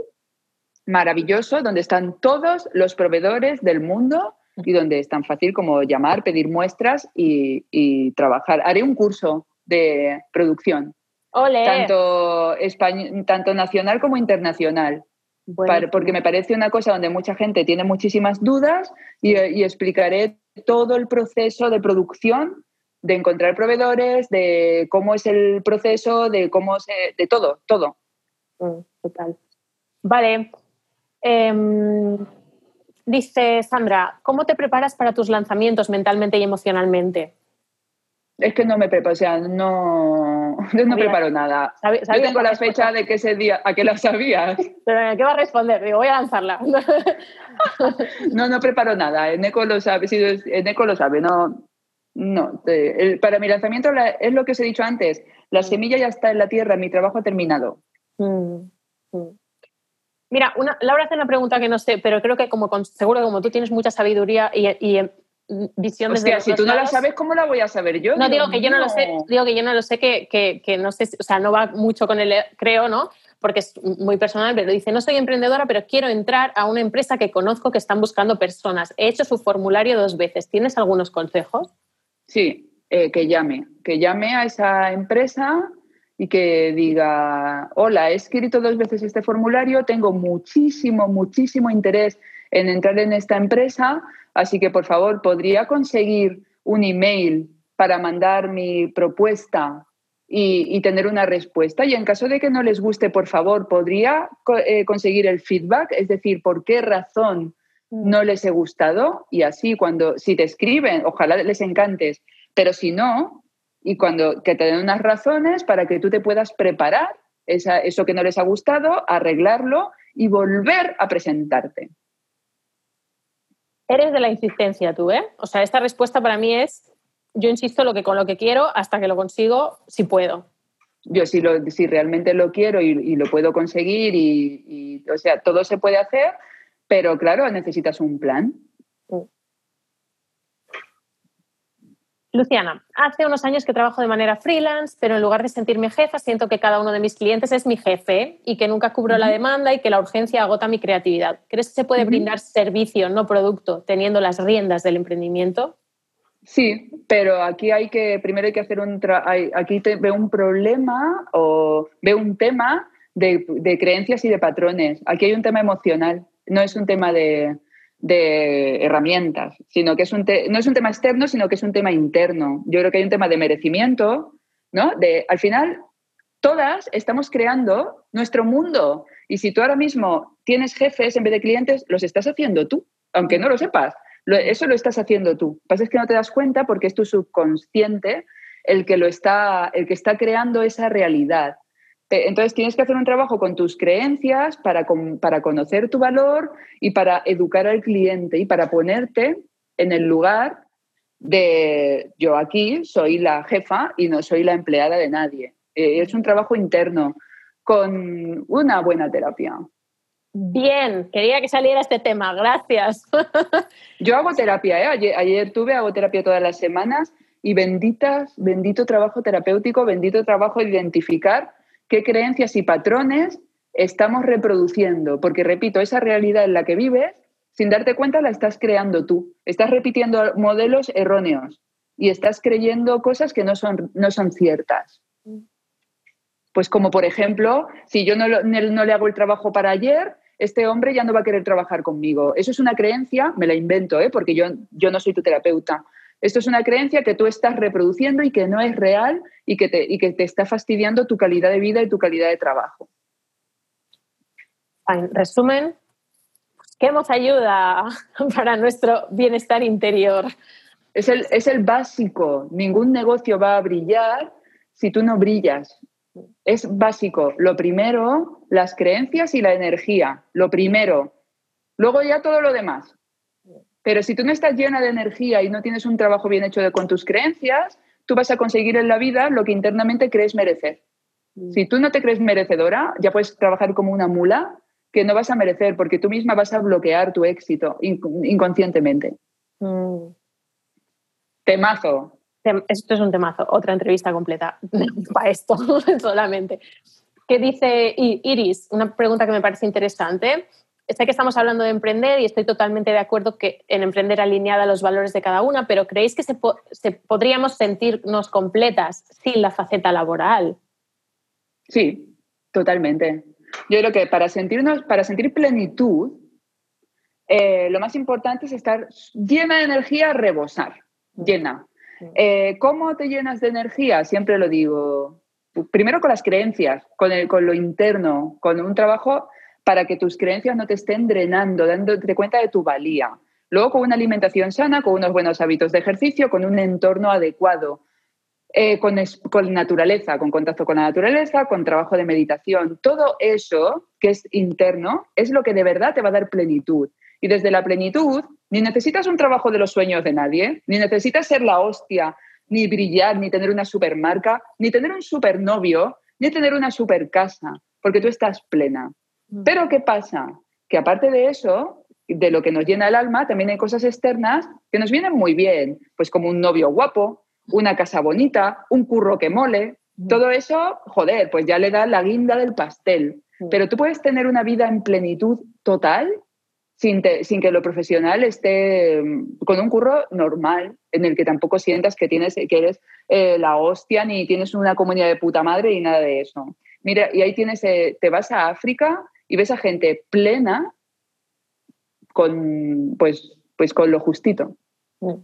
maravilloso, donde están todos los proveedores del mundo y donde es tan fácil como llamar, pedir muestras y, y trabajar. Haré un curso de producción tanto, tanto nacional como internacional. porque me parece una cosa donde mucha gente tiene muchísimas dudas y, explicaré todo el proceso de producción, de encontrar proveedores, de cómo es el proceso, de cómo se, de todo, todo. Mm, total. Vale. Em, dice Sandra, ¿cómo te preparas para tus lanzamientos mentalmente y emocionalmente? Es que no me preparo, o sea, no, no preparo nada. Yo tengo la fecha de que ese día, ¿a qué la sabías? ¿Qué va a responder? Digo, voy a lanzarla. no, no preparo nada. Eneco lo sabe, sí, Eneco lo sabe, no. No, para mi lanzamiento es lo que os he dicho antes. La mm. semilla ya está en la tierra, mi trabajo ha terminado. Mm, mm. Mira, una, Laura hace una pregunta que no sé, pero creo que como seguro como tú tienes mucha sabiduría y, y visión Hostia, si tú no la sabes, ¿cómo la voy a saber yo? No, digo que yo no lo sé, digo que yo no lo sé, que, que, no sé, o sea, no va mucho con el, creo, ¿no? Porque es muy personal, pero dice, no soy emprendedora, pero quiero entrar a una empresa que conozco que están buscando personas. He hecho su formulario dos veces. ¿Tienes algunos consejos? Sí, eh, que llame, que llame a esa empresa y que diga, hola, he escrito dos veces este formulario, tengo muchísimo, muchísimo interés en entrar en esta empresa, Así que, por favor, ¿podría conseguir un email para mandar mi propuesta y, tener una respuesta. Y en caso de que no les guste, por favor, podría eh, conseguir el feedback, es decir, por qué razón mm. no les he gustado y así cuando, si te escriben, ojalá les encantes, pero si no, y cuando que te den unas razones para que tú te puedas preparar eso que no les ha gustado, arreglarlo y volver a presentarte. Eres de la insistencia tú, ¿eh? O sea, esta respuesta para mí es yo insisto lo que con lo que quiero hasta que lo consigo, si puedo. Yo si, lo, si realmente lo quiero y, lo puedo conseguir y, o sea, todo se puede hacer, pero claro, necesitas un plan. Luciana, hace unos años que trabajo de manera freelance, pero en lugar de sentirme jefa, siento que cada uno de mis clientes es mi jefe y que nunca cubro la demanda y que la urgencia agota mi creatividad. ¿Crees que se puede brindar servicio, no producto, teniendo las riendas del emprendimiento? Sí, pero aquí hay que, primero hay que hacer un, aquí te, veo un problema o veo un tema de, creencias y de patrones. Aquí hay un tema emocional, no es un tema de, herramientas, sino que es un no es un tema externo, sino que es un tema interno. Yo creo que hay un tema de merecimiento, ¿no? De, al final, todas estamos creando nuestro mundo. Y si tú ahora mismo tienes jefes en vez de clientes, los estás haciendo tú, aunque no lo sepas eso lo estás haciendo tú. Lo que pasa es que no te das cuenta porque es tu subconsciente el que, lo está, el que está creando esa realidad. Entonces tienes que hacer un trabajo con tus creencias para, para conocer tu valor y para educar al cliente y para ponerte en el lugar de yo aquí soy la jefa y no soy la empleada de nadie. Eh, es un trabajo interno con una buena terapia. Bien, quería que saliera este tema, gracias. Yo hago terapia, ¿eh? ayer, tuve, hago terapia todas las semanas y benditas, bendito trabajo terapéutico, bendito trabajo de identificar qué creencias y patrones estamos reproduciendo, porque repito, esa realidad en la que vives, sin darte cuenta la estás creando tú, estás repitiendo modelos erróneos y estás creyendo cosas que no son, no son ciertas. Pues como por ejemplo, si yo no, no le hago el trabajo para ayer, este hombre ya no va a querer trabajar conmigo. Eso es una creencia, me la invento, ¿eh? porque yo, yo no soy tu terapeuta. Esto es una creencia que tú estás reproduciendo y que no es real y que te, y que te está fastidiando tu calidad de vida y tu calidad de trabajo. En resumen, busquemos ayuda para nuestro bienestar interior. Es el, es el básico. Ningún negocio va a brillar si tú no brillas. Es básico. Lo primero, las creencias y la energía. Lo primero. Luego ya todo lo demás. Pero si tú no estás llena de energía y no tienes un trabajo bien hecho de, con tus creencias, tú vas a conseguir en la vida lo que internamente crees merecer. Mm. Si tú no te crees merecedora, ya puedes trabajar como una mula que no vas a merecer porque tú misma vas a bloquear tu éxito inconscientemente. Mm. Temazo. Esto es un temazo, otra entrevista completa para esto solamente. ¿Qué dice Iris? Una pregunta que me parece interesante. Sé que estamos hablando de emprender y estoy totalmente de acuerdo que en emprender alineada a los valores de cada una, pero ¿creéis que se, podríamos sentirnos completas sin la faceta laboral? Sí, totalmente. Yo creo que para sentirnos, para sentir plenitud, eh, lo más importante es estar llena de energía, rebosar, llena. Eh, ¿Cómo te llenas de energía? Siempre lo digo. Primero con las creencias, con, con lo interno, con un trabajo para que tus creencias no te estén drenando, dándote cuenta de tu valía. Luego con una alimentación sana, con unos buenos hábitos de ejercicio, con un entorno adecuado, eh, con, con, naturaleza, con contacto con la naturaleza, con trabajo de meditación. Todo eso que es interno es lo que de verdad te va a dar plenitud. Y desde la plenitud, ni necesitas un trabajo de los sueños de nadie, ni necesitas ser la hostia, ni brillar, ni tener una supermarca, ni tener un supernovio, ni tener una super casa, porque tú estás plena. Mm. Pero ¿qué pasa? Que aparte de eso, de lo que nos llena el alma, también hay cosas externas que nos vienen muy bien, pues como un novio guapo, una casa bonita, un curro que mole. Mm. Todo eso, joder, pues ya le da la guinda del pastel. Mm. Pero tú puedes tener una vida en plenitud total sin, que lo profesional esté con un curro normal, en el que tampoco sientas que, tienes, que eres eh, la hostia ni tienes una comunidad de puta madre y nada de eso. Mira, y ahí tienes, eh, te vas a África y ves a gente plena con, pues, pues con lo justito. Mm.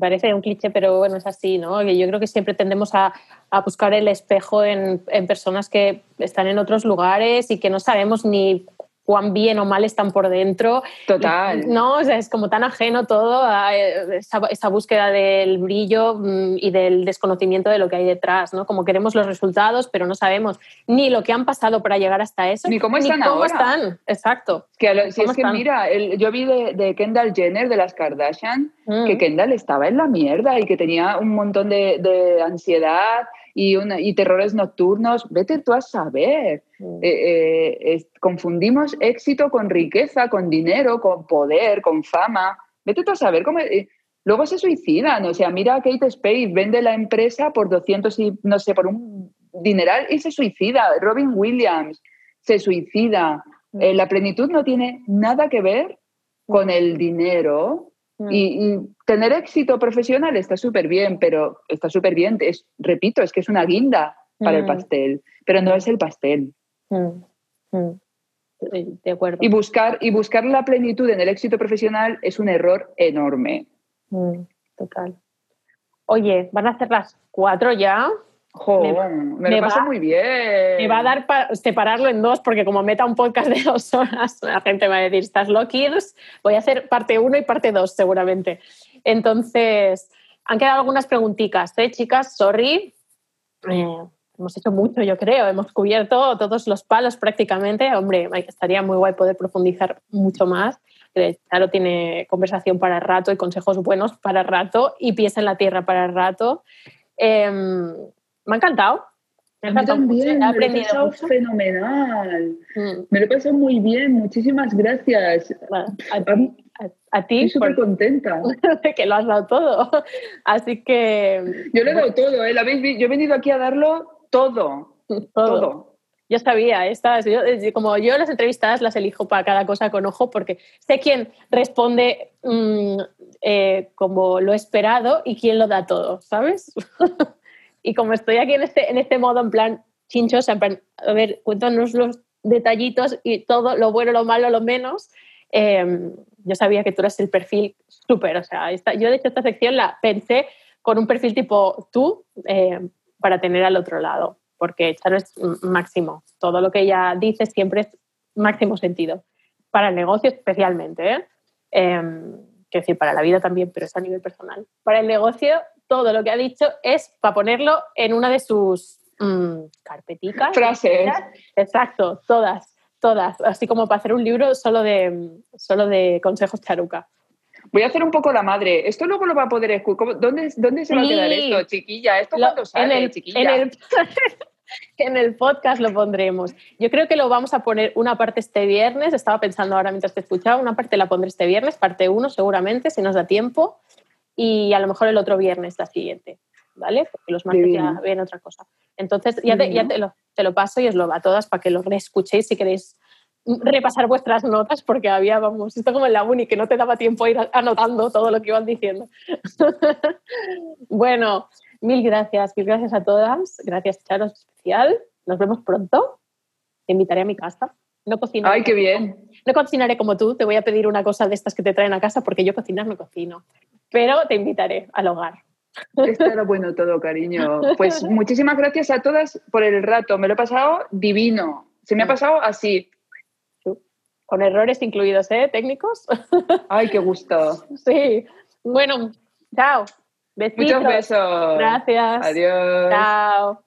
Parece un cliché, pero bueno, es así, ¿no? Yo creo que siempre tendemos a, a buscar el espejo en, en, personas que están en otros lugares y que no sabemos ni cuán bien o mal están por dentro. Total. No, o sea, es como tan ajeno todo a eh, esa, esa, búsqueda del brillo mm, y del desconocimiento de lo que hay detrás, ¿no? Como queremos los resultados, pero no sabemos ni lo que han pasado para llegar hasta eso. Ni cómo están ni cómo ahora. están, exacto. Que lo, si es que mira, el, yo vi de, de, Kendall Jenner, de las Kardashian, mm. que Kendall estaba en la mierda y que tenía un montón de, de ansiedad y, una, y, terrores nocturnos, vete tú a saber. Mm. Eh, eh, es, confundimos éxito con riqueza, con dinero, con poder, con fama. Vete tú a saber cómo... Eh, luego se suicidan, o sea, mira a Kate Spade, vende la empresa por 200 y, no sé, por un dineral y se suicida. Robin Williams se suicida. Mm. La plenitud no tiene nada que ver con el dinero, Mm. Y, y, tener éxito profesional está súper bien, pero está súper bien, es, repito, es que es una guinda para mm. el pastel, pero no es el pastel. Mm. De acuerdo. Y buscar, y buscar la plenitud en el éxito profesional es un error enorme. Total. Oye, van a ser las cuatro ya. Me, me, lo paso muy bien. Me va a dar para separarlo en dos, porque como meta un podcast de dos horas, la gente va a decir, estás lockers, voy a hacer parte uno y parte dos seguramente. Entonces, han quedado algunas preguntitas, ¿eh, chicas? Sorry. Eh, hemos hecho mucho, yo creo, hemos cubierto todos los palos prácticamente. Hombre, estaría muy guay poder profundizar mucho más. Claro, tiene conversación para rato y consejos buenos para rato y pies en la tierra para rato. Eh, me ha encantado. Me ha encantado también, mucho. me lo he pasado mucho. fenomenal. Mm. Me lo he pasado muy bien, muchísimas gracias. A, a, a ti. Estoy súper por... contenta. que lo has dado todo. Así que... Yo lo he dado todo, ¿eh? Yo he venido aquí a darlo todo. Todo. todo. Yo sabía, estas, yo, como yo las entrevistas las elijo para cada cosa con ojo porque sé quién responde mmm, eh, como lo esperado y quién lo da todo, ¿sabes? Y como estoy aquí en este, en este modo, en plan chinchos, en plan, a ver, cuéntanos los detallitos y todo, lo bueno, lo malo, lo menos. Eh, yo sabía que tú eres el perfil súper, o sea, esta, yo de hecho esta sección la pensé con un perfil tipo tú eh, para tener al otro lado, porque Charo es máximo. Todo lo que ella dice siempre es máximo sentido. Para el negocio especialmente, ¿eh? eh quiero decir, para la vida también, pero es a nivel personal. Para el negocio todo lo que ha dicho es para ponerlo en una de sus mmm, carpeticas. Frases. Exacto, todas, todas. Así como para hacer un libro solo de, solo de consejos charuca. Voy a hacer un poco la madre. Esto luego lo va a poder escuchar. ¿Dónde, ¿Dónde se va a quedar esto, chiquilla? ¿Esto cuándo sale, en el, chiquilla? En el, en el podcast lo pondremos. Yo creo que lo vamos a poner una parte este viernes. Estaba pensando ahora mientras te escuchaba. Una parte la pondré este viernes, parte uno seguramente, si nos da tiempo y a lo mejor el otro viernes la siguiente, ¿vale? Porque los martes Divino. ya ven otra cosa. Entonces, ya, te, ya te, lo, te, lo, paso y os lo va a todas para que lo reescuchéis si queréis repasar vuestras notas, porque había, vamos, esto como en la uni, que no te daba tiempo a ir anotando todo lo que iban diciendo. bueno, mil gracias, mil gracias a todas. Gracias, Charo, especial. Nos vemos pronto. Te invitaré a mi casa. No cocinaré. ¡Ay, qué bien! No cocinaré como tú, te voy a pedir una cosa de estas que te traen a casa porque yo cocinar no cocino. Pero te invitaré al hogar. Estará bueno todo, cariño. Pues muchísimas gracias a todas por el rato. Me lo he pasado divino. Se me ha pasado así. Con errores incluidos, ¿eh? Técnicos. Ay, qué gusto. Sí. Bueno, chao. Besitos. Muchos besos. Gracias. Adiós. Chao.